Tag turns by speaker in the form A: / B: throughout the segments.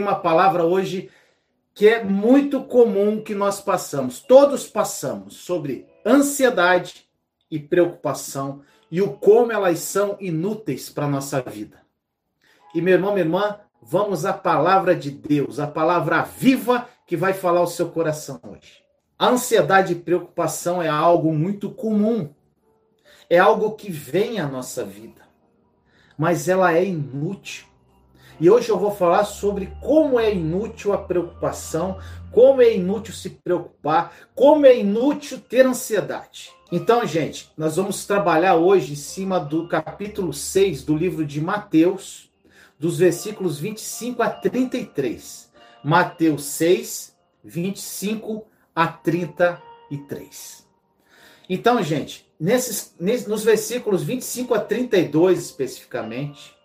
A: uma palavra hoje que é muito comum que nós passamos, todos passamos, sobre ansiedade e preocupação e o como elas são inúteis para a nossa vida. E meu irmão, minha irmã, vamos à palavra de Deus, a palavra viva que vai falar o seu coração hoje. A ansiedade e preocupação é algo muito comum, é algo que vem à nossa vida, mas ela é inútil. E hoje eu vou falar sobre como é inútil a preocupação, como é inútil se preocupar, como é inútil ter ansiedade. Então, gente, nós vamos trabalhar hoje em cima do capítulo 6 do livro de Mateus, dos versículos 25 a 33. Mateus 6, 25 a 33. Então, gente, nesses, nesses, nos versículos 25 a 32 especificamente,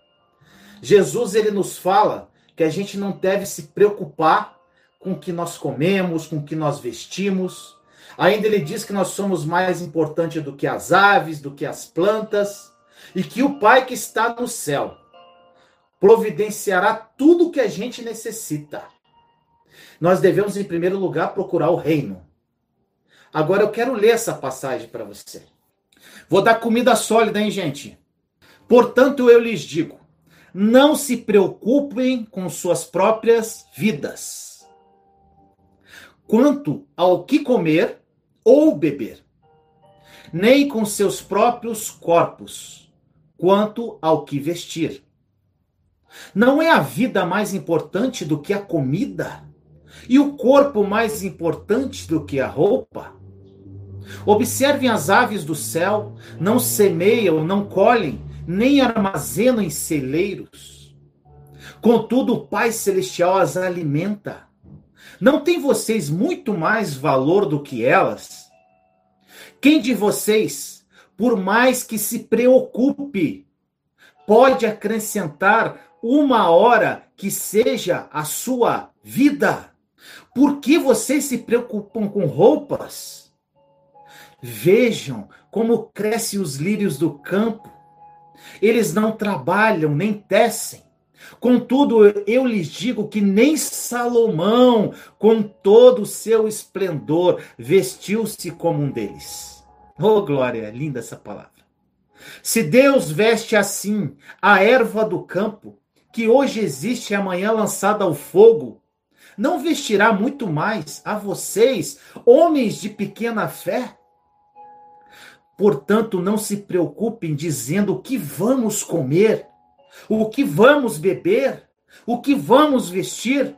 A: Jesus ele nos fala que a gente não deve se preocupar com o que nós comemos, com o que nós vestimos. Ainda ele diz que nós somos mais importantes do que as aves, do que as plantas, e que o Pai que está no céu providenciará tudo o que a gente necessita. Nós devemos, em primeiro lugar, procurar o reino. Agora eu quero ler essa passagem para você. Vou dar comida sólida, hein, gente? Portanto, eu lhes digo: não se preocupem com suas próprias vidas, quanto ao que comer ou beber, nem com seus próprios corpos, quanto ao que vestir. Não é a vida mais importante do que a comida? E o corpo mais importante do que a roupa? Observem as aves do céu, não semeiam, não colhem, nem armazenam em celeiros. Contudo, o Pai Celestial as alimenta. Não tem vocês muito mais valor do que elas? Quem de vocês, por mais que se preocupe, pode acrescentar uma hora que seja a sua vida? Por que vocês se preocupam com roupas? Vejam como crescem os lírios do campo. Eles não trabalham nem tecem. Contudo, eu lhes digo que nem Salomão, com todo o seu esplendor, vestiu-se como um deles. Oh, glória, linda essa palavra. Se Deus veste assim a erva do campo, que hoje existe e amanhã lançada ao fogo, não vestirá muito mais a vocês, homens de pequena fé? Portanto, não se preocupem dizendo o que vamos comer, o que vamos beber, o que vamos vestir.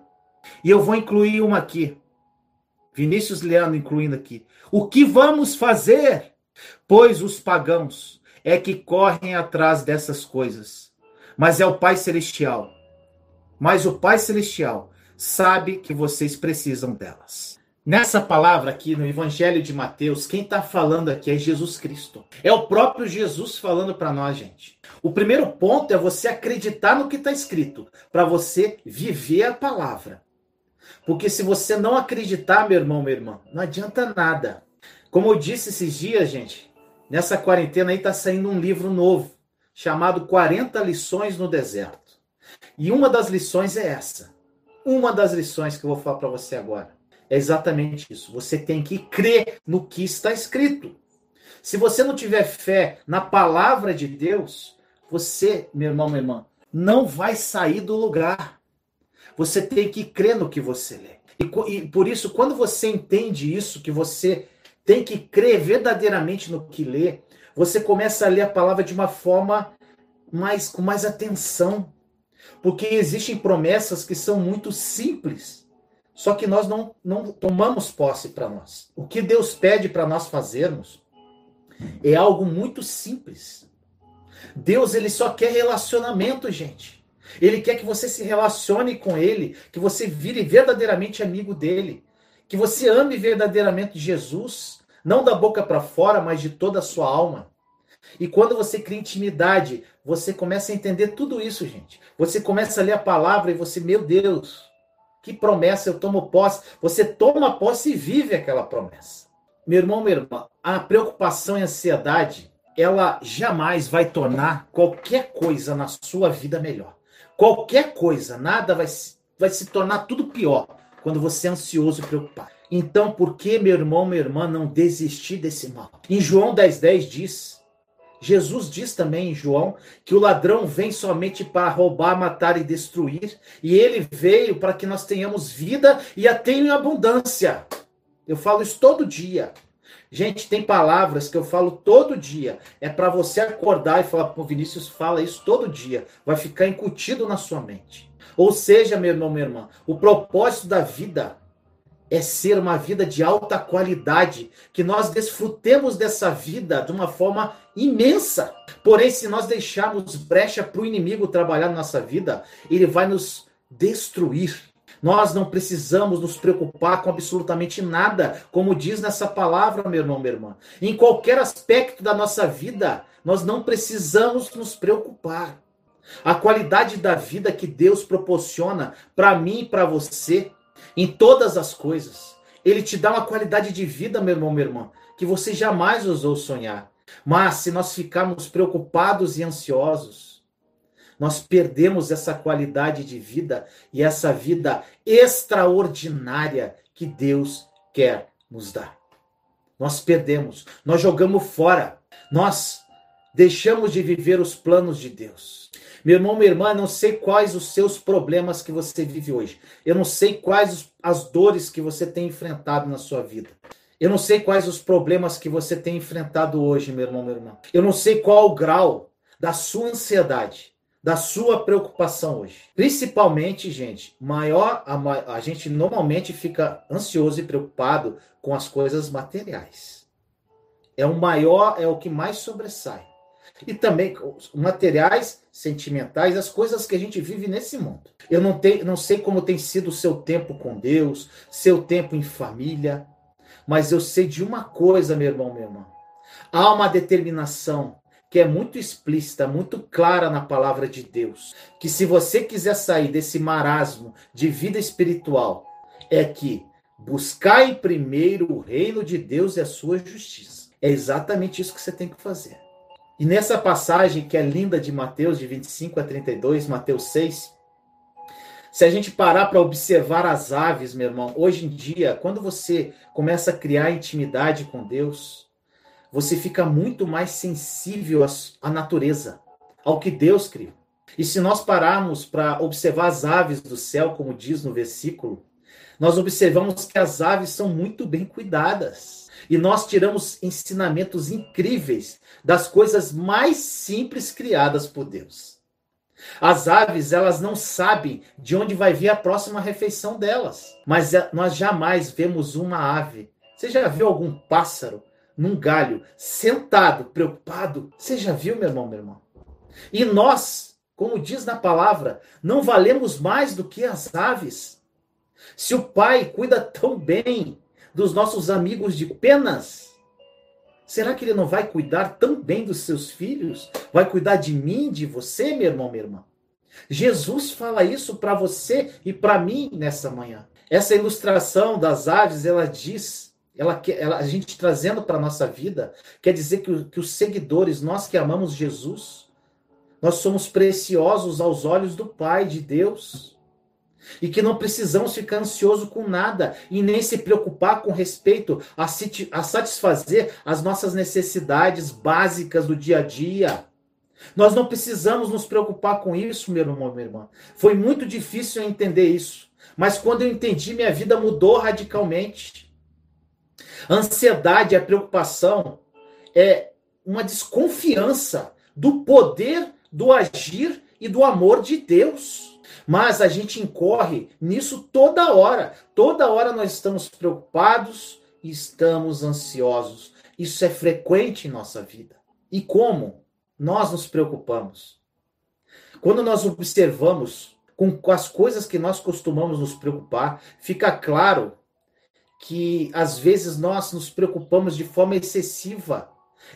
A: E eu vou incluir uma aqui. Vinícius Leandro incluindo aqui. O que vamos fazer? Pois os pagãos é que correm atrás dessas coisas. Mas é o Pai Celestial. Mas o Pai Celestial sabe que vocês precisam delas. Nessa palavra aqui no Evangelho de Mateus, quem está falando aqui é Jesus Cristo. É o próprio Jesus falando para nós, gente. O primeiro ponto é você acreditar no que está escrito, para você viver a palavra. Porque se você não acreditar, meu irmão, minha irmã, não adianta nada. Como eu disse esses dias, gente, nessa quarentena aí está saindo um livro novo, chamado 40 Lições no Deserto. E uma das lições é essa uma das lições que eu vou falar para você agora é exatamente isso. Você tem que crer no que está escrito. Se você não tiver fé na palavra de Deus, você, meu irmão, minha irmã, não vai sair do lugar. Você tem que crer no que você lê. E, e por isso, quando você entende isso, que você tem que crer verdadeiramente no que lê, você começa a ler a palavra de uma forma mais com mais atenção, porque existem promessas que são muito simples, só que nós não, não tomamos posse para nós. O que Deus pede para nós fazermos é algo muito simples. Deus ele só quer relacionamento, gente. Ele quer que você se relacione com ele, que você vire verdadeiramente amigo dele, que você ame verdadeiramente Jesus, não da boca para fora, mas de toda a sua alma. E quando você cria intimidade, você começa a entender tudo isso, gente. Você começa a ler a palavra e você, meu Deus, que promessa eu tomo posse. Você toma posse e vive aquela promessa. Meu irmão, minha irmã, a preocupação e a ansiedade, ela jamais vai tornar qualquer coisa na sua vida melhor. Qualquer coisa, nada vai vai se tornar tudo pior quando você é ansioso e preocupado. Então, por que, meu irmão, minha irmã, não desistir desse mal? Em João 10,10 10 diz: Jesus diz também em João que o ladrão vem somente para roubar, matar e destruir, e ele veio para que nós tenhamos vida e a tenham em abundância. Eu falo isso todo dia. Gente, tem palavras que eu falo todo dia. É para você acordar e falar, pô, Vinícius fala isso todo dia. Vai ficar incutido na sua mente. Ou seja, meu irmão, minha irmã, o propósito da vida é ser uma vida de alta qualidade, que nós desfrutemos dessa vida de uma forma imensa. Porém, se nós deixarmos brecha para o inimigo trabalhar na nossa vida, ele vai nos destruir. Nós não precisamos nos preocupar com absolutamente nada, como diz nessa palavra, meu irmão, minha irmã. Em qualquer aspecto da nossa vida, nós não precisamos nos preocupar. A qualidade da vida que Deus proporciona para mim e para você em todas as coisas. Ele te dá uma qualidade de vida, meu irmão, minha irmã, que você jamais ousou sonhar. Mas se nós ficarmos preocupados e ansiosos, nós perdemos essa qualidade de vida e essa vida extraordinária que Deus quer nos dar. Nós perdemos, nós jogamos fora, nós deixamos de viver os planos de Deus. Meu irmão, minha irmã, não sei quais os seus problemas que você vive hoje. Eu não sei quais as dores que você tem enfrentado na sua vida. Eu não sei quais os problemas que você tem enfrentado hoje, meu irmão, minha irmã. Eu não sei qual o grau da sua ansiedade, da sua preocupação hoje. Principalmente, gente, maior a, a gente normalmente fica ansioso e preocupado com as coisas materiais. É o maior, é o que mais sobressai e também os materiais, sentimentais, as coisas que a gente vive nesse mundo. Eu não, tenho, não sei como tem sido o seu tempo com Deus, seu tempo em família, mas eu sei de uma coisa, meu irmão, minha irmã. Há uma determinação que é muito explícita, muito clara na palavra de Deus, que se você quiser sair desse marasmo de vida espiritual, é que buscai primeiro o reino de Deus e a sua justiça. É exatamente isso que você tem que fazer. E nessa passagem que é linda de Mateus, de 25 a 32, Mateus 6, se a gente parar para observar as aves, meu irmão, hoje em dia, quando você começa a criar intimidade com Deus, você fica muito mais sensível à natureza, ao que Deus criou. E se nós pararmos para observar as aves do céu, como diz no versículo, nós observamos que as aves são muito bem cuidadas. E nós tiramos ensinamentos incríveis das coisas mais simples criadas por Deus. As aves, elas não sabem de onde vai vir a próxima refeição delas, mas é, nós jamais vemos uma ave. Você já viu algum pássaro num galho, sentado, preocupado? Você já viu, meu irmão, meu irmão? E nós, como diz na palavra, não valemos mais do que as aves. Se o pai cuida tão bem dos nossos amigos de penas? Será que ele não vai cuidar tão bem dos seus filhos? Vai cuidar de mim, de você, meu irmão, minha irmã? Jesus fala isso para você e para mim nessa manhã. Essa ilustração das aves, ela diz, ela, ela a gente trazendo para nossa vida, quer dizer que, que os seguidores, nós que amamos Jesus, nós somos preciosos aos olhos do Pai, de Deus e que não precisamos ficar ansioso com nada e nem se preocupar com respeito a, a satisfazer as nossas necessidades básicas do dia a dia. Nós não precisamos nos preocupar com isso, meu irmão, minha irmã. Foi muito difícil eu entender isso, mas quando eu entendi, minha vida mudou radicalmente. Ansiedade, a preocupação é uma desconfiança do poder, do agir e do amor de Deus. Mas a gente incorre nisso toda hora. Toda hora nós estamos preocupados e estamos ansiosos. Isso é frequente em nossa vida. E como nós nos preocupamos? Quando nós observamos com as coisas que nós costumamos nos preocupar, fica claro que às vezes nós nos preocupamos de forma excessiva.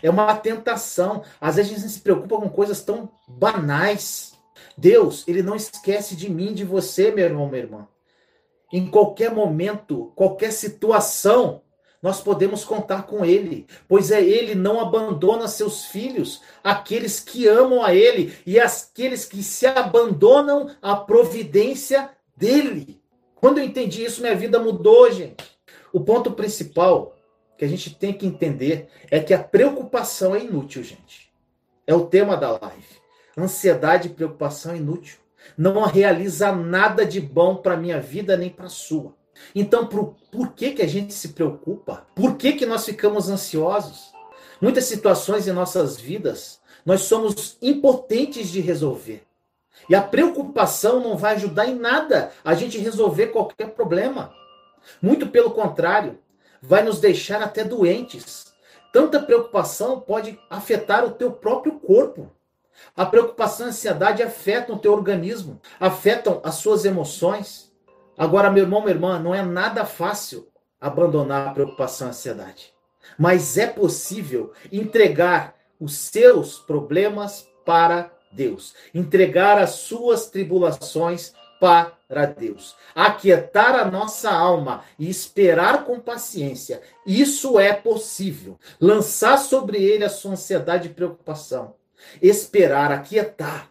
A: É uma tentação. Às vezes a gente se preocupa com coisas tão banais. Deus, ele não esquece de mim, de você, meu irmão, minha irmã. Em qualquer momento, qualquer situação, nós podemos contar com ele, pois é ele não abandona seus filhos, aqueles que amam a ele e aqueles que se abandonam à providência dele. Quando eu entendi isso, minha vida mudou, gente. O ponto principal que a gente tem que entender é que a preocupação é inútil, gente. É o tema da live. Ansiedade e preocupação inútil. Não realiza nada de bom para minha vida nem para a sua. Então, por, por que, que a gente se preocupa? Por que, que nós ficamos ansiosos? Muitas situações em nossas vidas nós somos impotentes de resolver. E a preocupação não vai ajudar em nada a gente resolver qualquer problema. Muito pelo contrário, vai nos deixar até doentes. Tanta preocupação pode afetar o teu próprio corpo. A preocupação e a ansiedade afetam o teu organismo, afetam as suas emoções. Agora, meu irmão, minha irmã, não é nada fácil abandonar a preocupação e a ansiedade. Mas é possível entregar os seus problemas para Deus, entregar as suas tribulações para Deus. Aquietar a nossa alma e esperar com paciência. Isso é possível. Lançar sobre ele a sua ansiedade e preocupação. Esperar, aquietar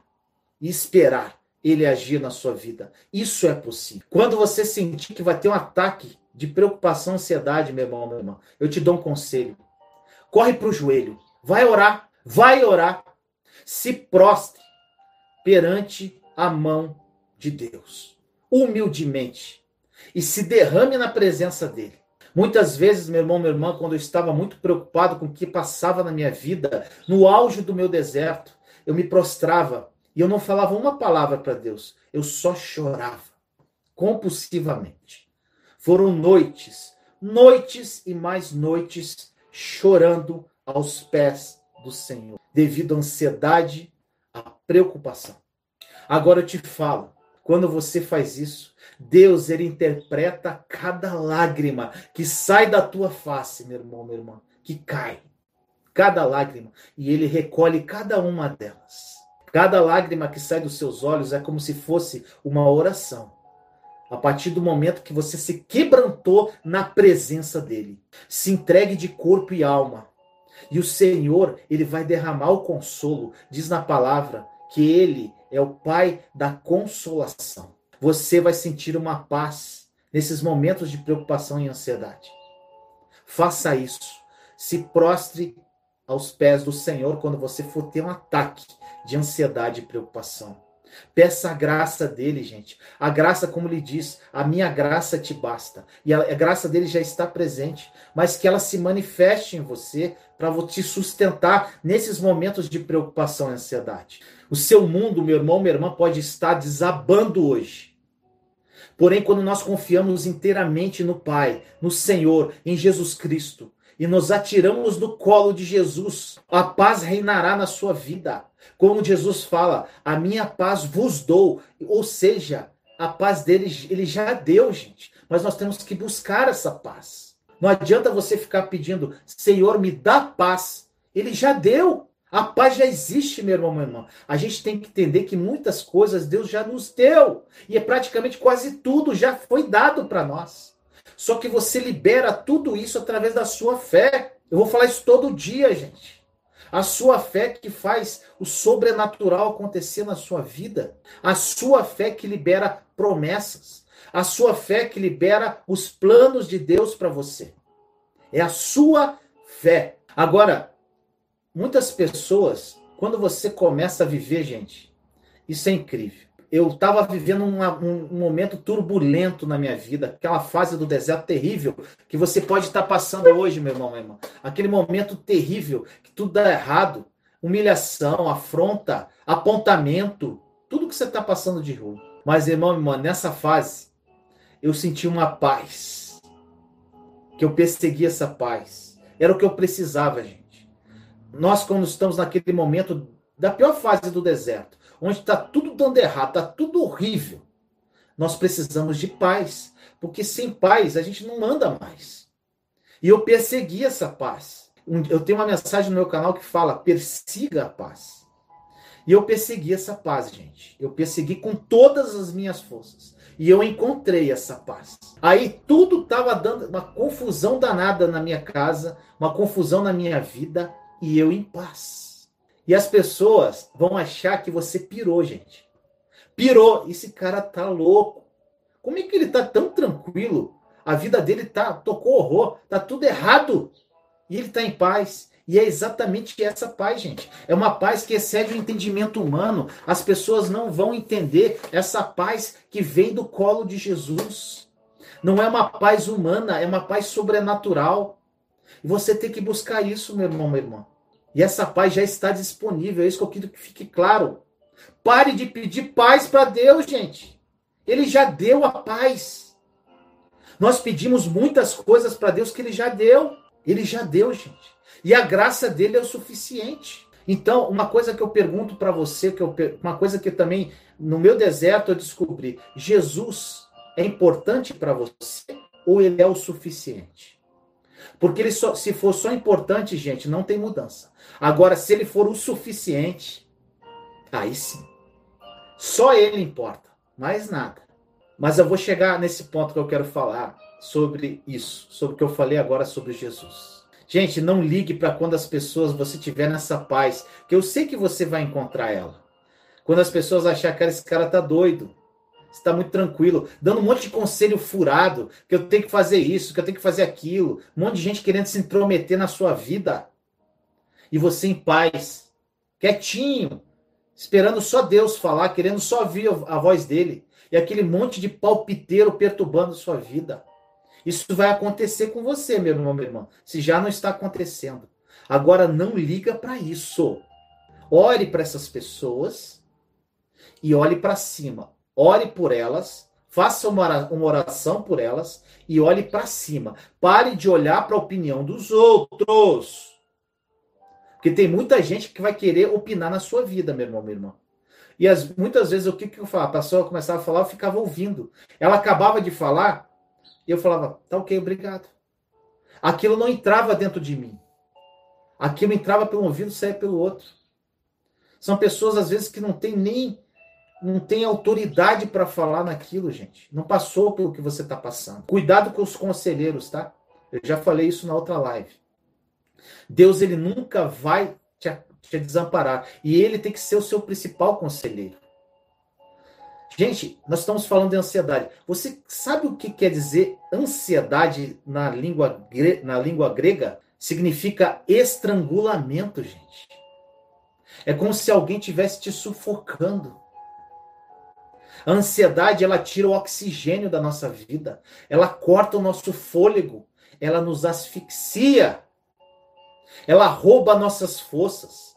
A: e esperar ele agir na sua vida. Isso é possível. Quando você sentir que vai ter um ataque de preocupação, ansiedade, meu irmão, meu irmão, eu te dou um conselho. Corre para o joelho. Vai orar. Vai orar. Se prostre perante a mão de Deus, humildemente, e se derrame na presença dele. Muitas vezes, meu irmão, minha irmã, quando eu estava muito preocupado com o que passava na minha vida, no auge do meu deserto, eu me prostrava e eu não falava uma palavra para Deus, eu só chorava compulsivamente. Foram noites, noites e mais noites chorando aos pés do Senhor, devido à ansiedade, à preocupação. Agora eu te falo, quando você faz isso, Deus ele interpreta cada lágrima que sai da tua face, meu irmão, minha irmã, que cai. Cada lágrima, e ele recolhe cada uma delas. Cada lágrima que sai dos seus olhos é como se fosse uma oração. A partir do momento que você se quebrantou na presença dele, se entregue de corpo e alma. E o Senhor, ele vai derramar o consolo, diz na palavra que ele é o Pai da consolação. Você vai sentir uma paz nesses momentos de preocupação e ansiedade. Faça isso. Se prostre aos pés do Senhor quando você for ter um ataque de ansiedade e preocupação. Peça a graça dele, gente. A graça, como ele diz, a minha graça te basta. E a, graça dele já está presente, mas que ela se manifeste em você para te sustentar nesses momentos de preocupação e ansiedade. O seu mundo, meu irmão, minha irmã, pode estar desabando hoje. Porém, quando nós confiamos inteiramente no Pai, no Senhor, em Jesus Cristo, e nos atiramos no colo de Jesus, a paz reinará na sua vida. Como Jesus fala, a minha paz vos dou. Ou seja, a paz dele ele já deu, gente. Mas nós temos que buscar essa paz. Não adianta você ficar pedindo, Senhor, me dá paz. Ele já deu. A paz já existe, meu irmão, meu irmão. A gente tem que entender que muitas coisas Deus já nos deu. E é praticamente quase tudo já foi dado para nós. Só que você libera tudo isso através da sua fé. Eu vou falar isso todo dia, gente. A sua fé que faz o sobrenatural acontecer na sua vida. A sua fé que libera promessas. A sua fé que libera os planos de Deus para você. É a sua fé. Agora, Muitas pessoas, quando você começa a viver, gente, isso é incrível. Eu estava vivendo um, momento turbulento na minha vida, aquela fase do deserto terrível que você pode estar passando hoje, meu irmão, minha irmã. Aquele momento terrível que tudo dá errado, humilhação, afronta, apontamento, tudo que você está passando de ruim. Mas, irmão, irmã, nessa fase, eu senti uma paz. Que eu persegui essa paz. Era o que eu precisava, gente nós, quando estamos naquele momento da pior fase do deserto, onde está tudo dando errado, está tudo horrível, nós precisamos de paz, porque sem paz a gente não anda mais. E eu persegui essa paz. Eu tenho uma mensagem no meu canal que fala: persiga a paz. E eu persegui essa paz, gente. Eu persegui com todas as minhas forças. E eu encontrei essa paz. Aí tudo estava dando uma confusão danada na minha casa, uma confusão na minha vida e eu em paz. E as pessoas vão achar que você pirou, gente. Pirou. Esse cara tá louco. Como é que ele está tão tranquilo? A vida dele tá tocou horror, tá tudo errado. E ele está em paz. E é exatamente essa paz, gente. É uma paz que excede o entendimento humano. As pessoas não vão entender essa paz que vem do colo de Jesus. Não é uma paz humana, é uma paz sobrenatural. E você tem que buscar isso, meu irmão, minha irmã. E essa paz já está disponível, é isso que eu quero que fique claro. Pare de pedir paz para Deus, gente. Ele já deu a paz. Nós pedimos muitas coisas para Deus que ele já deu. Ele já deu, gente. E a graça dele é o suficiente. Então, uma coisa que eu pergunto para você, que eu, uma coisa que também no meu deserto eu descobri: Jesus é importante para você ou ele é o suficiente? Porque ele só, se for só importante, gente, não tem mudança. Agora, se ele for o suficiente, aí sim. Só ele importa, mais nada. Mas eu vou chegar nesse ponto que eu quero falar sobre isso, sobre o que eu falei agora sobre Jesus. Gente, não ligue para quando as pessoas você tiver nessa paz, que eu sei que você vai encontrar ela. Quando as pessoas achar que esse cara tá doido, está muito tranquilo, dando um monte de conselho furado, que eu tenho que fazer isso, que eu tenho que fazer aquilo, um monte de gente querendo se intrometer na sua vida. E você em paz, quietinho, esperando só Deus falar, querendo só ouvir a voz dele. E aquele monte de palpiteiro perturbando sua vida. Isso vai acontecer com você, meu irmão, minha irmã, se já não está acontecendo. Agora não liga para isso. Ore para essas pessoas e olhe para cima. Ore por elas, faça uma oração por elas e olhe para cima. Pare de olhar para a opinião dos outros. Porque tem muita gente que vai querer opinar na sua vida, meu irmão, minha irmã. E as, muitas vezes o que, que eu falava? A pessoa começava a falar, eu ficava ouvindo. Ela acabava de falar, e eu falava, tá ok, obrigado. Aquilo não entrava dentro de mim. Aquilo entrava pelo ouvido, saía pelo outro. São pessoas, às vezes, que não tem nem não tem autoridade para falar naquilo, gente. Não passou pelo que você está passando. Cuidado com os conselheiros, tá? Eu já falei isso na outra live. Deus ele nunca vai te, te desamparar e ele tem que ser o seu principal conselheiro. Gente, nós estamos falando de ansiedade. Você sabe o que quer dizer ansiedade na língua, na língua grega? Significa estrangulamento, gente. É como se alguém tivesse te sufocando. A ansiedade, ela tira o oxigênio da nossa vida. Ela corta o nosso fôlego. Ela nos asfixia. Ela rouba nossas forças.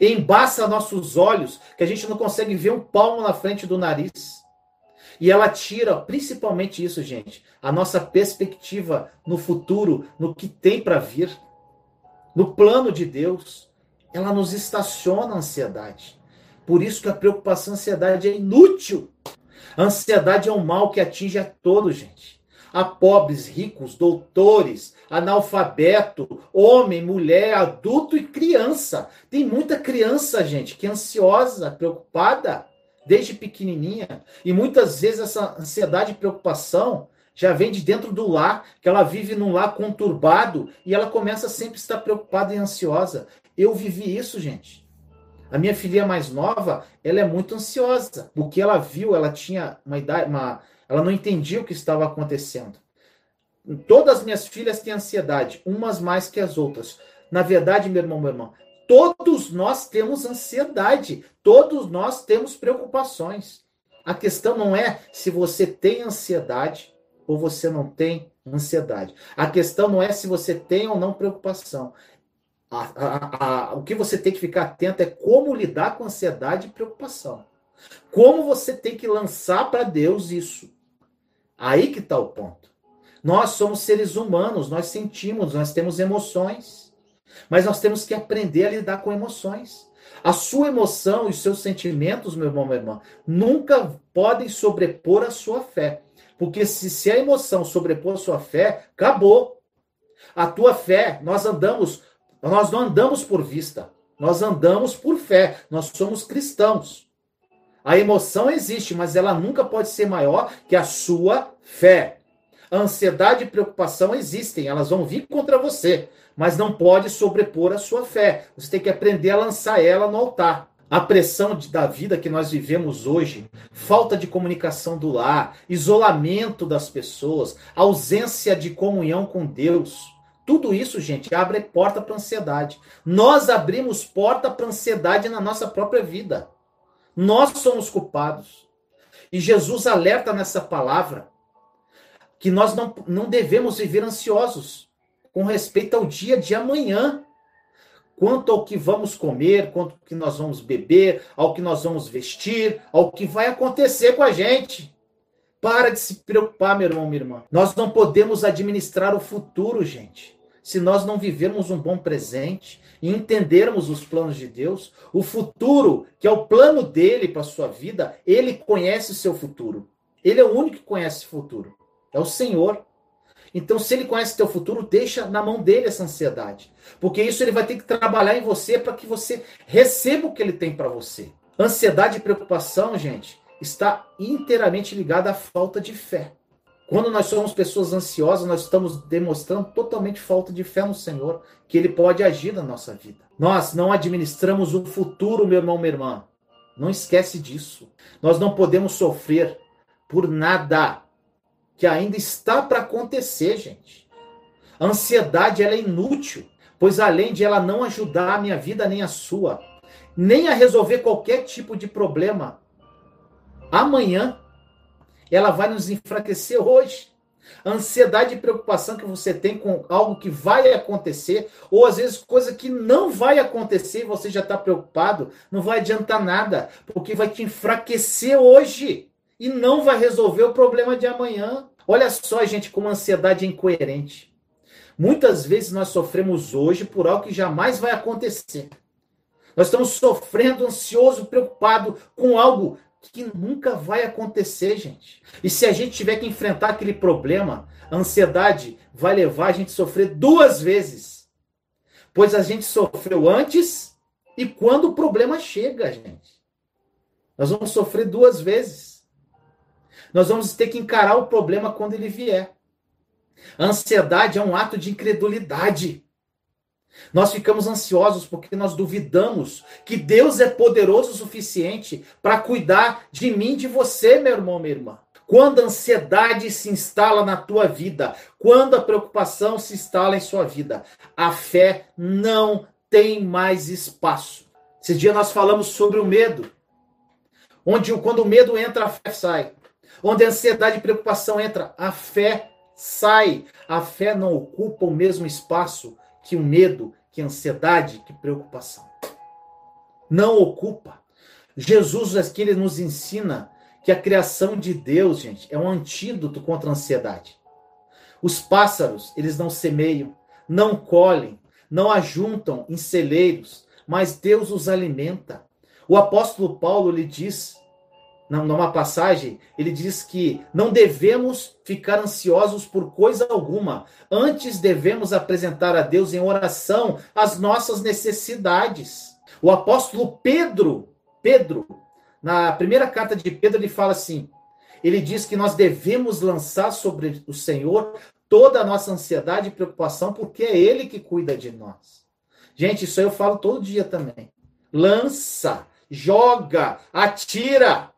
A: Embaça nossos olhos, que a gente não consegue ver um palmo na frente do nariz. E ela tira, principalmente isso, gente, a nossa perspectiva no futuro, no que tem para vir, no plano de Deus. Ela nos estaciona a ansiedade. Por isso que a preocupação, a ansiedade é inútil. A ansiedade é um mal que atinge a todos, gente. A pobres, ricos, doutores, analfabeto, homem, mulher, adulto e criança. Tem muita criança, gente, que é ansiosa, preocupada desde pequenininha. E muitas vezes essa ansiedade e preocupação já vem de dentro do lar, que ela vive num lar conturbado e ela começa sempre a estar preocupada e ansiosa. Eu vivi isso, gente. A minha filha mais nova, ela é muito ansiosa. O que ela viu, ela tinha uma idade, uma, ela não entendia o que estava acontecendo. Todas as minhas filhas têm ansiedade, umas mais que as outras. Na verdade, meu irmão, meu irmão, todos nós temos ansiedade, todos nós temos preocupações. A questão não é se você tem ansiedade ou você não tem ansiedade. A questão não é se você tem ou não preocupação. A, a, a, o que você tem que ficar atento é como lidar com ansiedade e preocupação. Como você tem que lançar para Deus isso. Aí que está o ponto. Nós somos seres humanos, nós sentimos, nós temos emoções. Mas nós temos que aprender a lidar com emoções. A sua emoção e os seus sentimentos, meu irmão, minha irmã, nunca podem sobrepor a sua fé. Porque se, se a emoção sobrepor a sua fé, acabou. A tua fé, nós andamos, nós não andamos por vista, nós andamos por fé, nós somos cristãos. A emoção existe, mas ela nunca pode ser maior que a sua fé. A ansiedade e preocupação existem, elas vão vir contra você, mas não pode sobrepor a sua fé. Você tem que aprender a lançar ela no altar. a pressão da vida que nós vivemos hoje, falta de comunicação do lar, isolamento das pessoas, ausência de comunhão com Deus. Tudo isso, gente, abre porta para ansiedade. Nós abrimos porta para ansiedade na nossa própria vida. Nós somos culpados. E Jesus alerta nessa palavra que nós não, não devemos viver ansiosos com respeito ao dia de amanhã quanto ao que vamos comer, quanto ao que nós vamos beber, ao que nós vamos vestir, ao que vai acontecer com a gente. Para de se preocupar, meu irmão, minha irmã. Nós não podemos administrar o futuro, gente. Se nós não vivermos um bom presente e entendermos os planos de Deus, o futuro, que é o plano dele para a sua vida, ele conhece o seu futuro. Ele é o único que conhece o futuro. É o Senhor. Então, se ele conhece teu futuro, deixa na mão dele essa ansiedade. Porque isso ele vai ter que trabalhar em você para que você receba o que ele tem para você. Ansiedade e preocupação, gente, está inteiramente ligada à falta de fé. Quando nós somos pessoas ansiosas, nós estamos demonstrando totalmente falta de fé no Senhor, que Ele pode agir na nossa vida. Nós não administramos o futuro, meu irmão, minha irmã. Não esquece disso. Nós não podemos sofrer por nada que ainda está para acontecer, gente. A ansiedade ela é inútil, pois além de ela não ajudar a minha vida nem a sua, nem a resolver qualquer tipo de problema, amanhã ela vai nos enfraquecer hoje. A ansiedade e preocupação que você tem com algo que vai acontecer, ou às vezes coisa que não vai acontecer e você já está preocupado, não vai adiantar nada, porque vai te enfraquecer hoje e não vai resolver o problema de amanhã. Olha só, gente, como a ansiedade é incoerente. Muitas vezes nós sofremos hoje por algo que jamais vai acontecer. Nós estamos sofrendo, ansioso, preocupado com algo que nunca vai acontecer, gente. E se a gente tiver que enfrentar aquele problema, a ansiedade vai levar a gente a sofrer duas vezes. Pois a gente sofreu antes e quando o problema chega, gente. Nós vamos sofrer duas vezes. Nós vamos ter que encarar o problema quando ele vier. A ansiedade é um ato de incredulidade. Nós ficamos ansiosos porque nós duvidamos que Deus é poderoso o suficiente para cuidar de mim, de você, meu irmão, minha irmã. Quando a ansiedade se instala na tua vida, quando a preocupação se instala em sua vida, a fé não tem mais espaço. Esse dia nós falamos sobre o medo, onde quando o medo entra, a fé sai. Onde a ansiedade e preocupação entra, a fé sai. A fé não ocupa o mesmo espaço que o medo, que a ansiedade, que preocupação. Não ocupa. Jesus aqui ele nos ensina que a criação de Deus, gente, é um antídoto contra a ansiedade. Os pássaros, eles não semeiam, não colhem, não ajuntam em celeiros, mas Deus os alimenta. O apóstolo Paulo lhe diz numa passagem, ele diz que não devemos ficar ansiosos por coisa alguma. Antes devemos apresentar a Deus em oração as nossas necessidades. O apóstolo Pedro, Pedro, na primeira carta de Pedro, ele fala assim: ele diz que nós devemos lançar sobre o Senhor toda a nossa ansiedade e preocupação, porque é Ele que cuida de nós. Gente, isso eu falo todo dia também. Lança, joga, atira.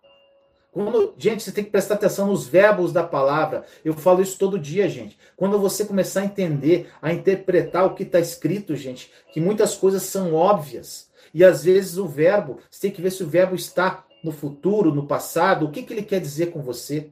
A: Quando, gente, você tem que prestar atenção nos verbos da palavra. Eu falo isso todo dia, gente. Quando você começar a entender, a interpretar o que está escrito, gente, que muitas coisas são óbvias. E às vezes o verbo, você tem que ver se o verbo está no futuro, no passado, o que, que ele quer dizer com você.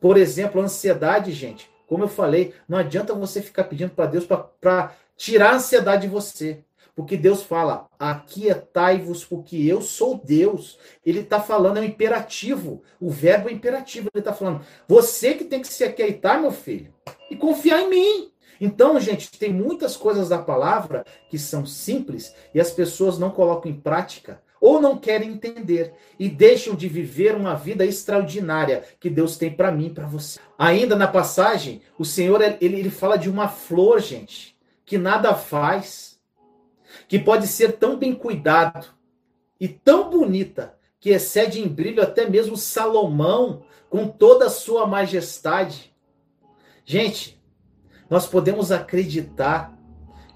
A: Por exemplo, ansiedade, gente. Como eu falei, não adianta você ficar pedindo para Deus para tirar a ansiedade de você. Porque Deus fala, aquietai-vos, porque eu sou Deus. Ele está falando, é um imperativo. O verbo é imperativo. Ele está falando, você que tem que se aquietar, meu filho, e confiar em mim. Então, gente, tem muitas coisas da palavra que são simples e as pessoas não colocam em prática ou não querem entender e deixam de viver uma vida extraordinária que Deus tem para mim e para você. Ainda na passagem, o Senhor ele, ele fala de uma flor, gente, que nada faz que pode ser tão bem cuidado e tão bonita que excede em brilho até mesmo Salomão com toda a sua majestade. Gente, nós podemos acreditar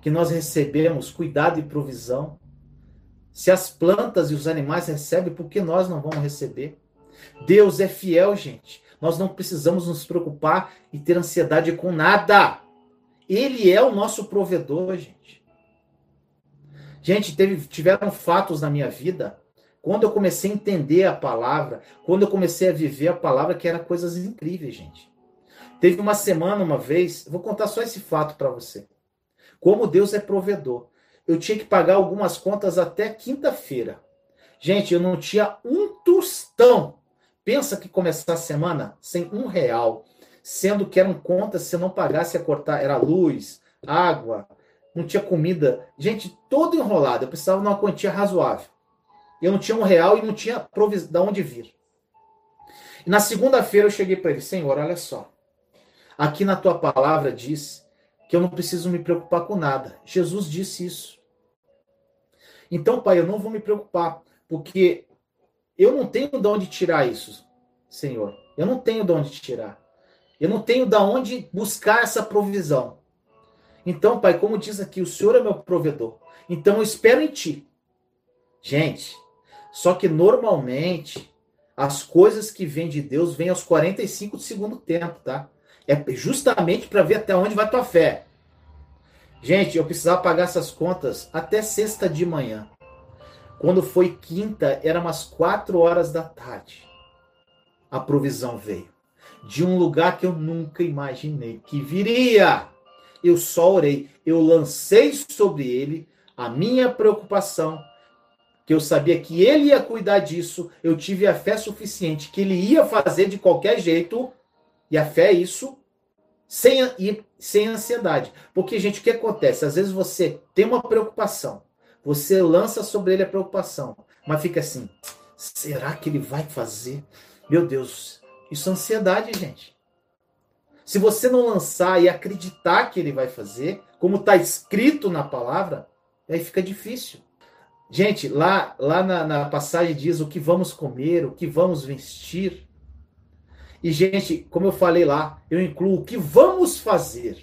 A: que nós recebemos cuidado e provisão Se as plantas e os animais recebem, por que nós não vamos receber? Deus é fiel, gente. Nós não precisamos nos preocupar e ter ansiedade com nada. Ele é o nosso provedor, gente. Gente, teve, tiveram fatos na minha vida quando eu comecei a entender a palavra, quando eu comecei a viver a palavra, que era coisas incríveis, gente. Teve uma semana, uma vez, vou contar só esse fato para você. Como Deus é provedor. Eu tinha que pagar algumas contas até quinta-feira. Gente, eu não tinha um tostão. Pensa que começar a semana sem um real, sendo que eram contas, se eu não pagasse a cortar, era luz, água, não tinha comida. Gente, todo enrolado. Eu precisava de uma quantia razoável. Eu não tinha um real e não tinha provisão de onde vir. E na segunda-feira eu cheguei para ele, Senhor, olha só. Aqui na tua palavra diz que eu não preciso me preocupar com nada. Jesus disse isso. Então, pai, eu não vou me preocupar, porque eu não tenho de onde tirar isso, Senhor. Eu não tenho de onde tirar. Eu não tenho de onde buscar essa provisão. Então, pai, como diz aqui, o Senhor é meu provedor. Então eu espero em ti. Gente, só que normalmente as coisas que vêm de Deus vêm aos 45 do segundo tempo, tá? É justamente para ver até onde vai tua fé. Gente, eu precisava pagar essas contas até sexta de manhã. Quando foi quinta, era umas quatro horas da tarde. A provisão veio. De um lugar que eu nunca imaginei que viria. Eu só orei. Eu lancei sobre ele a minha preocupação, que eu sabia que ele ia cuidar disso. Eu tive a fé suficiente que ele ia fazer de qualquer jeito e a fé é isso, sem, e, sem ansiedade. Porque, gente, o que acontece? Às vezes você tem uma preocupação, você lança sobre ele a preocupação, mas fica assim: será que ele vai fazer? Meu Deus, isso é ansiedade, gente. Se você não lançar e acreditar que ele vai fazer, como está escrito na palavra, aí fica difícil. Gente, lá, lá na, na passagem diz o que vamos comer, o que vamos vestir. E, gente, como eu falei lá, eu incluo o que vamos fazer.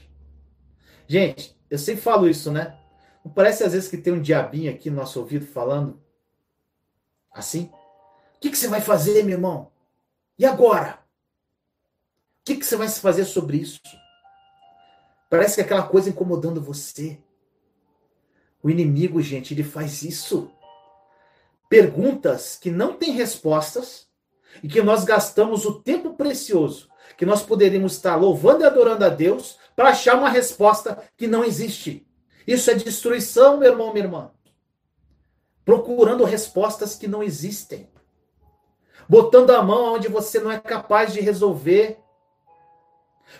A: Gente, eu sempre falo isso, né? Não parece às vezes que tem um diabinho aqui no nosso ouvido falando assim? O que, que você vai fazer, meu irmão? E agora? O que, que você vai fazer sobre isso? Parece que é aquela coisa incomodando você. O inimigo, gente, ele faz isso. Perguntas que não têm respostas e que nós gastamos o tempo precioso que nós poderíamos estar louvando e adorando a Deus para achar uma resposta que não existe. Isso é destruição, meu irmão, minha irmã. Procurando respostas que não existem. Botando a mão onde você não é capaz de resolver.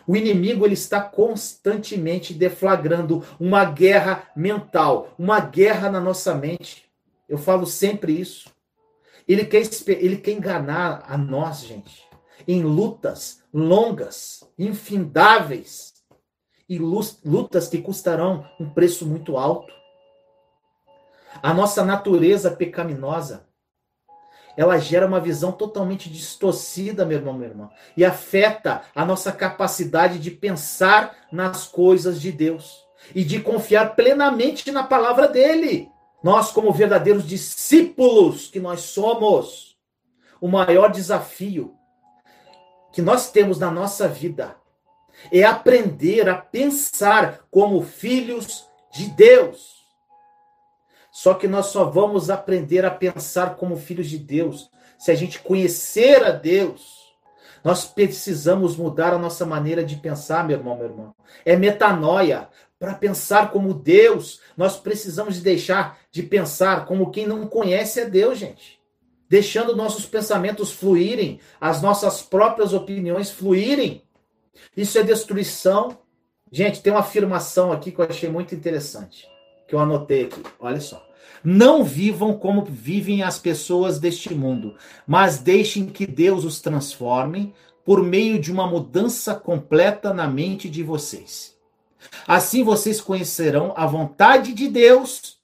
A: O inimigo ele está constantemente deflagrando uma guerra mental, uma guerra na nossa mente. Eu falo sempre isso. Ele quer, ele quer enganar a nós, gente, em lutas longas, infindáveis, e lutas que custarão um preço muito alto. A nossa natureza pecaminosa, ela gera uma visão totalmente distorcida, meu irmão, minha irmã, e afeta a nossa capacidade de pensar nas coisas de Deus e de confiar plenamente na palavra dele. Nós, como verdadeiros discípulos que nós somos, o maior desafio que nós temos na nossa vida é aprender a pensar como filhos de Deus. Só que nós só vamos aprender a pensar como filhos de Deus se a gente conhecer a Deus. Nós precisamos mudar a nossa maneira de pensar, meu irmão, meu irmão. É metanoia para pensar como Deus, nós precisamos de deixar de pensar como quem não conhece a Deus, gente. Deixando nossos pensamentos fluírem, as nossas próprias opiniões fluírem. Isso é destruição. Gente, tem uma afirmação aqui que eu achei muito interessante, que eu anotei aqui. Olha só. Não vivam como vivem as pessoas deste mundo, mas deixem que Deus os transforme por meio de uma mudança completa na mente de vocês. Assim vocês conhecerão a vontade de Deus,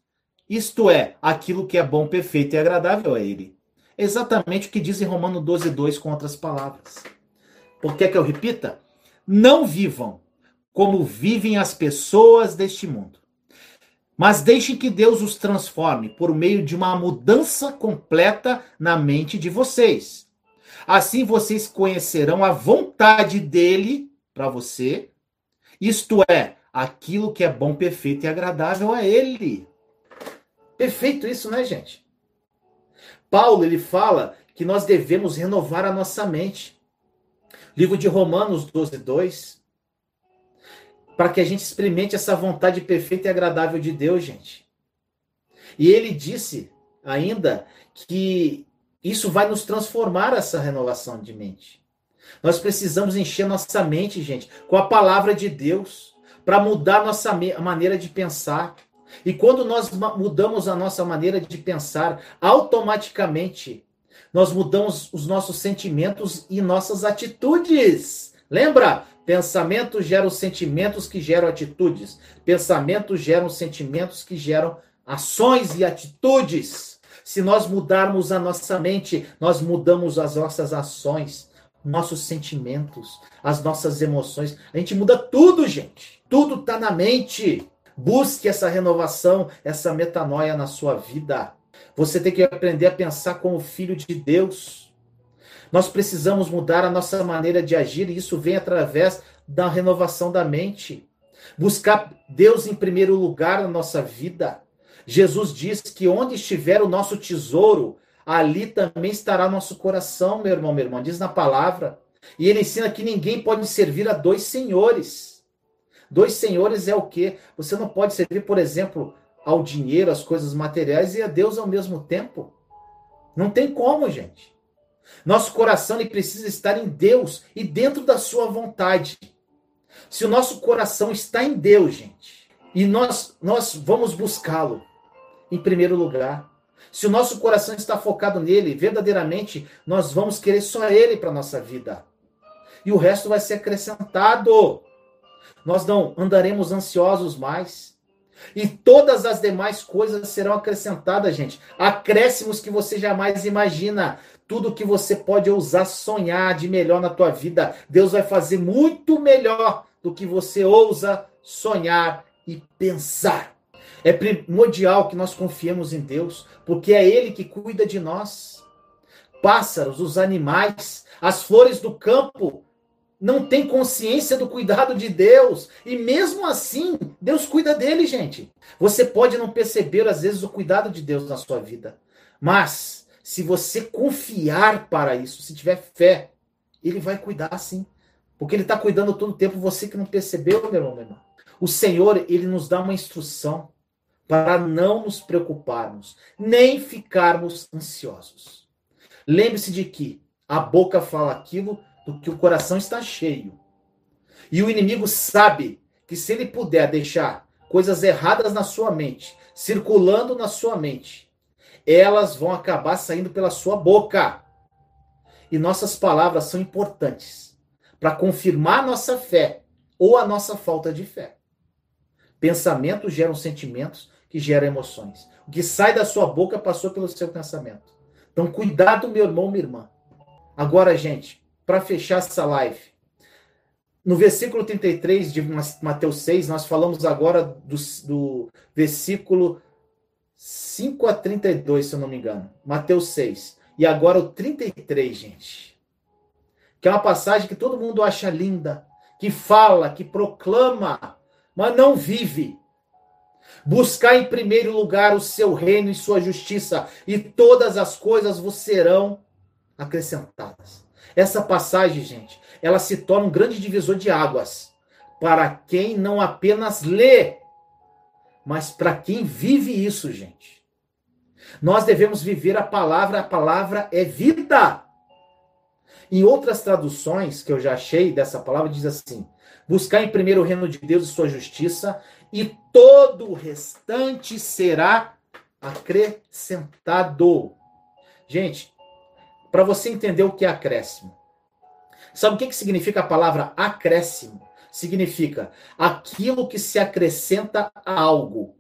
A: isto é, aquilo que é bom, perfeito e agradável a Ele. Exatamente o que diz em Romano 12, 2 com outras palavras. Por que, que eu repita? Não vivam como vivem as pessoas deste mundo. Mas deixem que Deus os transforme por meio de uma mudança completa na mente de vocês. Assim vocês conhecerão a vontade dele para você, isto é, aquilo que é bom, perfeito e agradável a ele. Perfeito isso, né, gente? Paulo, ele fala que nós devemos renovar a nossa mente. Livro de Romanos 12, 2. Para que a gente experimente essa vontade perfeita e agradável de Deus, gente. E ele disse ainda que isso vai nos transformar, essa renovação de mente. Nós precisamos encher nossa mente, gente, com a palavra de Deus, para mudar nossa maneira de pensar. E quando nós mudamos a nossa maneira de pensar, automaticamente nós mudamos os nossos sentimentos e nossas atitudes. Lembra? Pensamentos geram sentimentos que geram atitudes. Pensamentos geram sentimentos que geram ações e atitudes. Se nós mudarmos a nossa mente, nós mudamos as nossas ações, nossos sentimentos, as nossas emoções. A gente muda tudo, gente. Tudo está na mente. Busque essa renovação, essa metanoia na sua vida. Você tem que aprender a pensar como filho de Deus. Nós precisamos mudar a nossa maneira de agir, e isso vem através da renovação da mente. Buscar Deus em primeiro lugar na nossa vida. Jesus diz que onde estiver o nosso tesouro, ali também estará nosso coração, meu irmão, meu irmão. Diz na palavra. E ele ensina que ninguém pode servir a dois senhores. Dois senhores é o quê? Você não pode servir, por exemplo, ao dinheiro, às coisas materiais e a Deus ao mesmo tempo. Não tem como, gente. Nosso coração ele precisa estar em Deus e dentro da sua vontade. Se o nosso coração está em Deus, gente, e nós nós vamos buscá-lo em primeiro lugar. Se o nosso coração está focado nele, verdadeiramente, nós vamos querer só ele para nossa vida. E o resto vai ser acrescentado nós não andaremos ansiosos mais. E todas as demais coisas serão acrescentadas, gente. Acréscimos que você jamais imagina. Tudo que você pode ousar sonhar de melhor na tua vida, Deus vai fazer muito melhor do que você ousa sonhar e pensar. É primordial que nós confiemos em Deus, porque é Ele que cuida de nós. Pássaros, os animais, as flores do campo não tem consciência do cuidado de Deus. E mesmo assim, Deus cuida dele, gente. Você pode não perceber, às vezes, o cuidado de Deus na sua vida. Mas, se você confiar para isso, se tiver fé, ele vai cuidar sim. Porque ele está cuidando todo o tempo, você que não percebeu, meu irmão, meu irmão. O Senhor, ele nos dá uma instrução para não nos preocuparmos, nem ficarmos ansiosos. Lembre-se de que a boca fala aquilo do que o coração está cheio. E o inimigo sabe que se ele puder deixar coisas erradas na sua mente, circulando na sua mente, elas vão acabar saindo pela sua boca. E nossas palavras são importantes para confirmar nossa fé ou a nossa falta de fé. Pensamentos geram sentimentos que geram emoções. O que sai da sua boca passou pelo seu pensamento. Então, cuidado, meu irmão, minha irmã. Agora, gente, para fechar essa live. No versículo 33 de Mateus 6, nós falamos agora do, do versículo 5 a 32, se eu não me engano. Mateus 6. E agora o 33, gente. Que é uma passagem que todo mundo acha linda, que fala, que proclama, mas não vive. Buscar em primeiro lugar o seu reino e sua justiça, e todas as coisas vos serão acrescentadas. Essa passagem, gente, ela se torna um grande divisor de águas para quem não apenas lê, mas para quem vive isso, gente. Nós devemos viver a palavra, a palavra é vida. Em outras traduções que eu já achei dessa palavra, diz assim: buscar em primeiro o reino de Deus e sua justiça, e todo o restante será acrescentado. Gente, para você entender o que é acréscimo. Sabe o que, que significa a palavra acréscimo? Significa aquilo que se acrescenta a algo.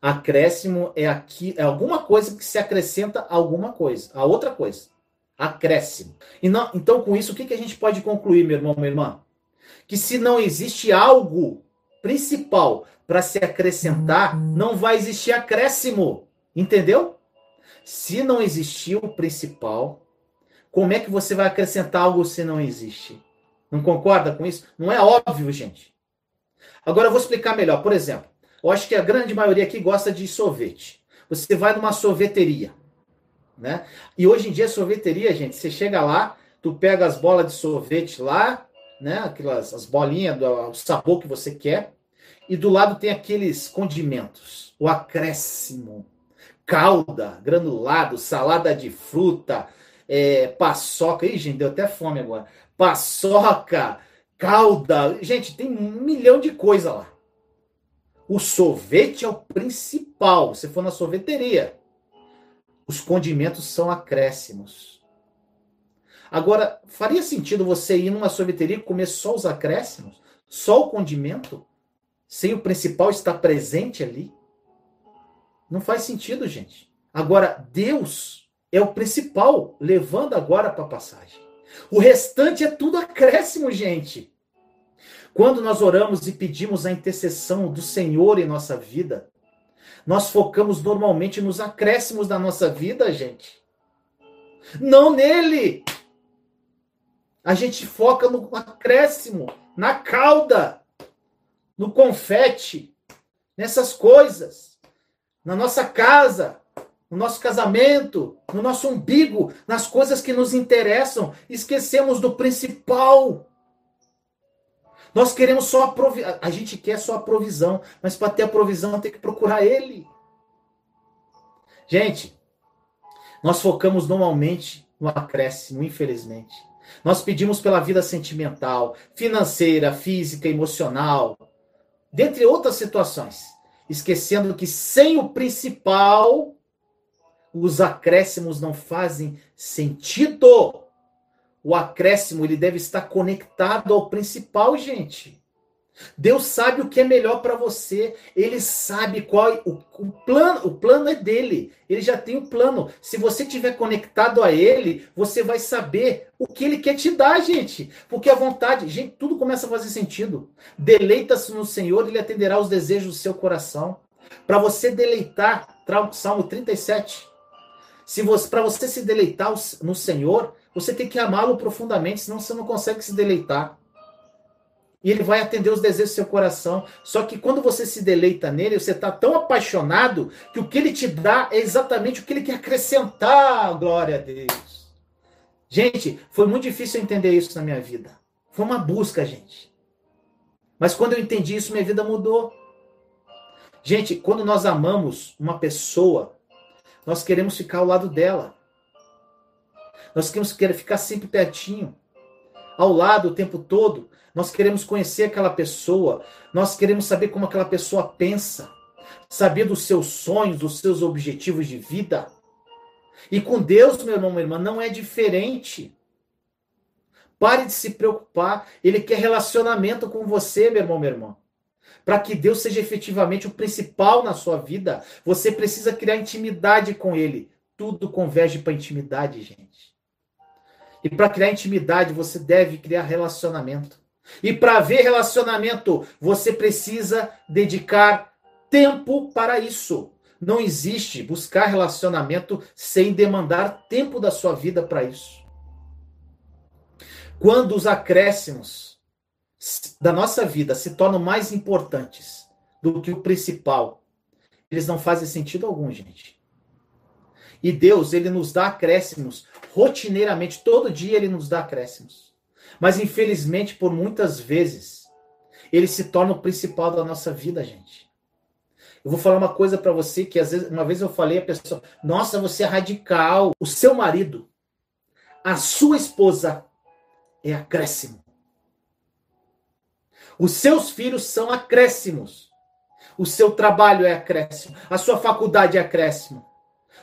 A: Acréscimo é, aqui, é alguma coisa que se acrescenta a alguma coisa, a outra coisa. Acréscimo. E não, então, com isso, o que, que a gente pode concluir, meu irmão, minha irmã? Que se não existe algo principal para se acrescentar, não vai existir acréscimo. Entendeu? Se não existir o principal, como é que você vai acrescentar algo se não existe? Não concorda com isso? Não é óbvio, gente. Agora eu vou explicar melhor. Por exemplo, eu acho que a grande maioria aqui gosta de sorvete. Você vai numa sorveteria, né? E hoje em dia sorveteria, gente, você chega lá, tu pega as bolas de sorvete lá, né? Aquelas as bolinhas do sabor que você quer, e do lado tem aqueles condimentos, o acréscimo, calda, granulado, salada de fruta, é, paçoca. Ih, gente, deu até fome agora. Paçoca, calda. Gente, tem um milhão de coisa lá. O sorvete é o principal. Se for na sorveteria, os condimentos são acréscimos. Agora, faria sentido você ir numa sorveteria e comer só os acréscimos? Só o condimento? Sem o principal estar presente ali? Não faz sentido, gente. Agora, Deus é o principal, levando agora para a passagem. O restante é tudo acréscimo, gente. Quando nós oramos e pedimos a intercessão do Senhor em nossa vida, nós focamos normalmente nos acréscimos da nossa vida, gente. Não nele. A gente foca no acréscimo, na cauda, no confete, nessas coisas na nossa casa, no nosso casamento, no nosso umbigo, nas coisas que nos interessam, esquecemos do principal. Nós queremos só a provisão, a gente quer só a provisão, mas para ter a provisão tem que procurar ele. Gente, nós focamos normalmente no acréscimo, infelizmente. Nós pedimos pela vida sentimental, financeira, física, emocional, dentre outras situações esquecendo que sem o principal, os acréscimos não fazem sentido. O acréscimo ele deve estar conectado ao principal, gente. Deus sabe o que é melhor para você. Ele sabe qual o, o, plano. O plano é dele. Ele já tem o um plano. Se você estiver conectado a ele, você vai saber o que ele quer te dar, gente. Porque a vontade, gente, tudo começa a fazer sentido. Deleita-se no Senhor, ele atenderá os desejos do seu coração. Para você deleitar, Salmo 37. Se você, para você se deleitar no Senhor, você tem que amá-lo profundamente, senão você não consegue se deleitar e ele vai atender os desejos do seu coração. Só que quando você se deleita nele, você está tão apaixonado que o que ele te dá é exatamente o que ele quer acrescentar. Glória a Deus. Gente, foi muito difícil entender isso na minha vida. Foi uma busca, gente. Mas quando eu entendi isso, minha vida mudou. Gente, quando nós amamos uma pessoa, nós queremos ficar ao lado dela. Nós queremos ficar sempre pertinho, ao lado o tempo todo. Nós queremos conhecer aquela pessoa, nós queremos saber como aquela pessoa pensa, saber dos seus sonhos, dos seus objetivos de vida. E com Deus, meu irmão, minha irmã, não é diferente. Pare de se preocupar. Ele quer relacionamento com você, meu irmão, minha irmã. Para que Deus seja efetivamente o principal na sua vida, você precisa criar intimidade com Ele. Tudo converge para intimidade, gente. E para criar intimidade, você deve criar relacionamento. E para ver relacionamento, você precisa dedicar tempo para isso. Não existe buscar relacionamento sem demandar tempo da sua vida para isso. Quando os acréscimos da nossa vida se tornam mais importantes do que o principal, eles não fazem sentido algum, gente. E Deus, ele nos dá acréscimos rotineiramente, todo dia ele nos dá acréscimos. Mas infelizmente, por muitas vezes, ele se torna o principal da nossa vida, gente. Eu vou falar uma coisa para você que às vezes, uma vez eu falei a pessoa: "Nossa, você é radical". O seu marido, a sua esposa é acréscimo. Os seus filhos são acréscimos. O seu trabalho é acréscimo. A sua faculdade é acréscimo.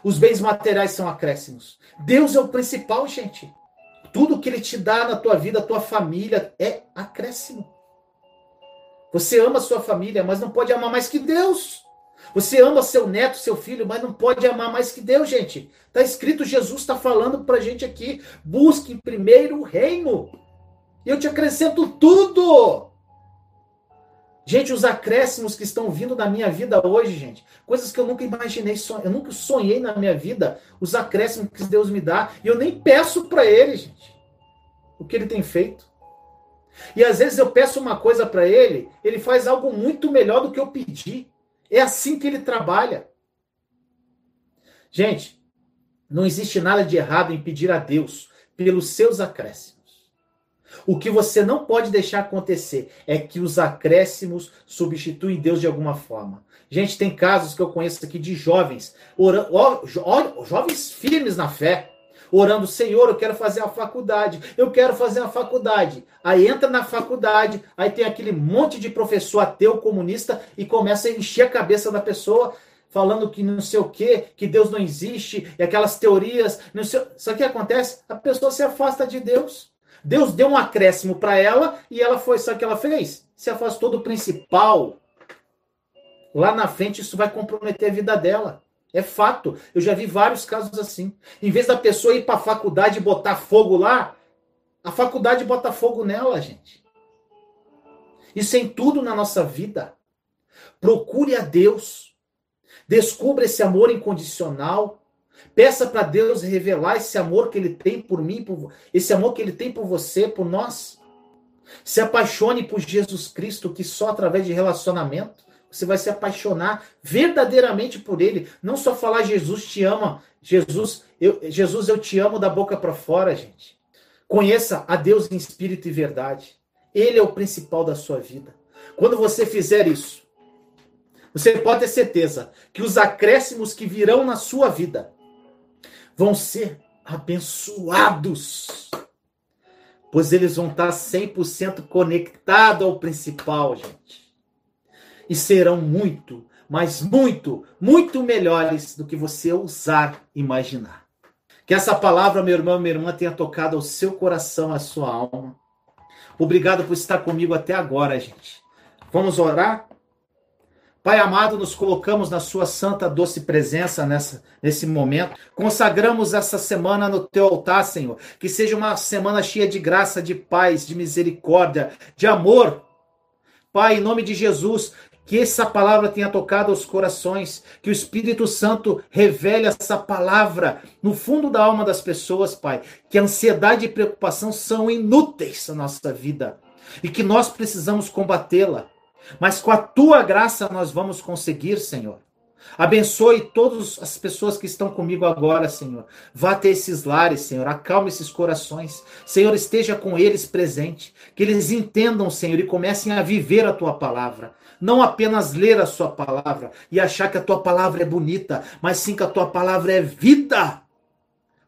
A: Os bens materiais são acréscimos. Deus é o principal, gente. Tudo que ele te dá na tua vida, tua família, é acréscimo. Você ama sua família, mas não pode amar mais que Deus. Você ama seu neto, seu filho, mas não pode amar mais que Deus, gente. Está escrito, Jesus está falando para a gente aqui: busque primeiro o reino. E eu te acrescento tudo. Gente, os acréscimos que estão vindo na minha vida hoje, gente, coisas que eu nunca imaginei, eu nunca sonhei na minha vida, os acréscimos que Deus me dá, e eu nem peço para ele, gente, o que ele tem feito. E às vezes eu peço uma coisa para ele, ele faz algo muito melhor do que eu pedi. É assim que ele trabalha. Gente, não existe nada de errado em pedir a Deus pelos seus acréscimos. O que você não pode deixar acontecer é que os acréscimos substituem Deus de alguma forma. Gente, tem casos que eu conheço aqui de jovens, orando, ó, ó, jovens firmes na fé, orando, Senhor, eu quero fazer a faculdade, eu quero fazer a faculdade. Aí entra na faculdade, aí tem aquele monte de professor ateu comunista e começa a encher a cabeça da pessoa falando que não sei o que, que Deus não existe, e aquelas teorias, não sei, o que acontece? A pessoa se afasta de Deus. Deus deu um acréscimo para ela e ela foi, sabe o que ela fez? Se afastou do principal. Lá na frente isso vai comprometer a vida dela. É fato. Eu já vi vários casos assim. Em vez da pessoa ir para a faculdade e botar fogo lá, a faculdade bota fogo nela, gente. Isso é em tudo na nossa vida. Procure a Deus. Descubra esse amor incondicional. Peça para Deus revelar esse amor que ele tem por mim, por, esse amor que ele tem por você, por nós. Se apaixone por Jesus Cristo, que só através de relacionamento você vai se apaixonar verdadeiramente por ele. Não só falar Jesus te ama, Jesus, eu, Jesus, eu te amo da boca para fora, gente. Conheça a Deus em espírito e verdade. Ele é o principal da sua vida. Quando você fizer isso, você pode ter certeza que os acréscimos que virão na sua vida vão ser abençoados. Pois eles vão estar 100% conectados ao principal, gente e serão muito, mas muito, muito melhores do que você ousar imaginar. Que essa palavra, meu irmão, minha irmã, tenha tocado ao seu coração, à sua alma. Obrigado por estar comigo até agora, gente. Vamos orar? Pai amado, nos colocamos na sua santa, doce presença nessa, nesse momento. Consagramos essa semana no teu altar, Senhor. Que seja uma semana cheia de graça, de paz, de misericórdia, de amor. Pai, em nome de Jesus, que essa palavra tenha tocado os corações, que o Espírito Santo revele essa palavra no fundo da alma das pessoas, Pai. Que ansiedade e preocupação são inúteis na nossa vida e que nós precisamos combatê-la. Mas com a tua graça nós vamos conseguir, Senhor. Abençoe todas as pessoas que estão comigo agora, Senhor. Vá até esses lares, Senhor. Acalme esses corações. Senhor, esteja com eles presente. Que eles entendam, Senhor, e comecem a viver a tua palavra não apenas ler a sua palavra e achar que a tua palavra é bonita, mas sim que a tua palavra é vida.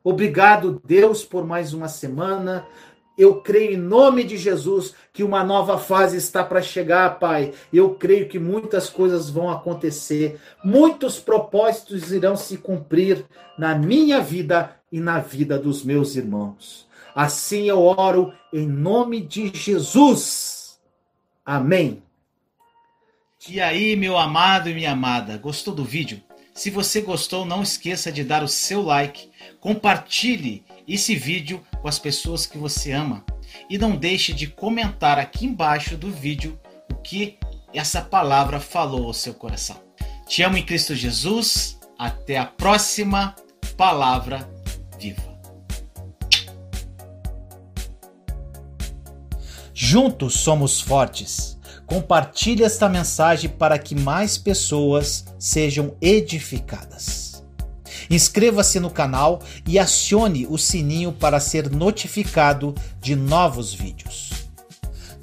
A: Obrigado, Deus, por mais uma semana. Eu creio em nome de Jesus que uma nova fase está para chegar, Pai. Eu creio que muitas coisas vão acontecer, muitos propósitos irão se cumprir na minha vida e na vida dos meus irmãos. Assim eu oro em nome de Jesus. Amém.
B: E aí, meu amado e minha amada, gostou do vídeo? Se você gostou, não esqueça de dar o seu like, compartilhe esse vídeo com as pessoas que você ama e não deixe de comentar aqui embaixo do vídeo o que essa palavra falou ao seu coração. Te amo em Cristo Jesus. Até a próxima palavra viva. Juntos somos fortes. Compartilhe esta mensagem para que mais pessoas sejam edificadas. Inscreva-se no canal e acione o sininho para ser notificado de novos vídeos.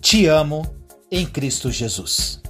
B: Te amo em Cristo Jesus.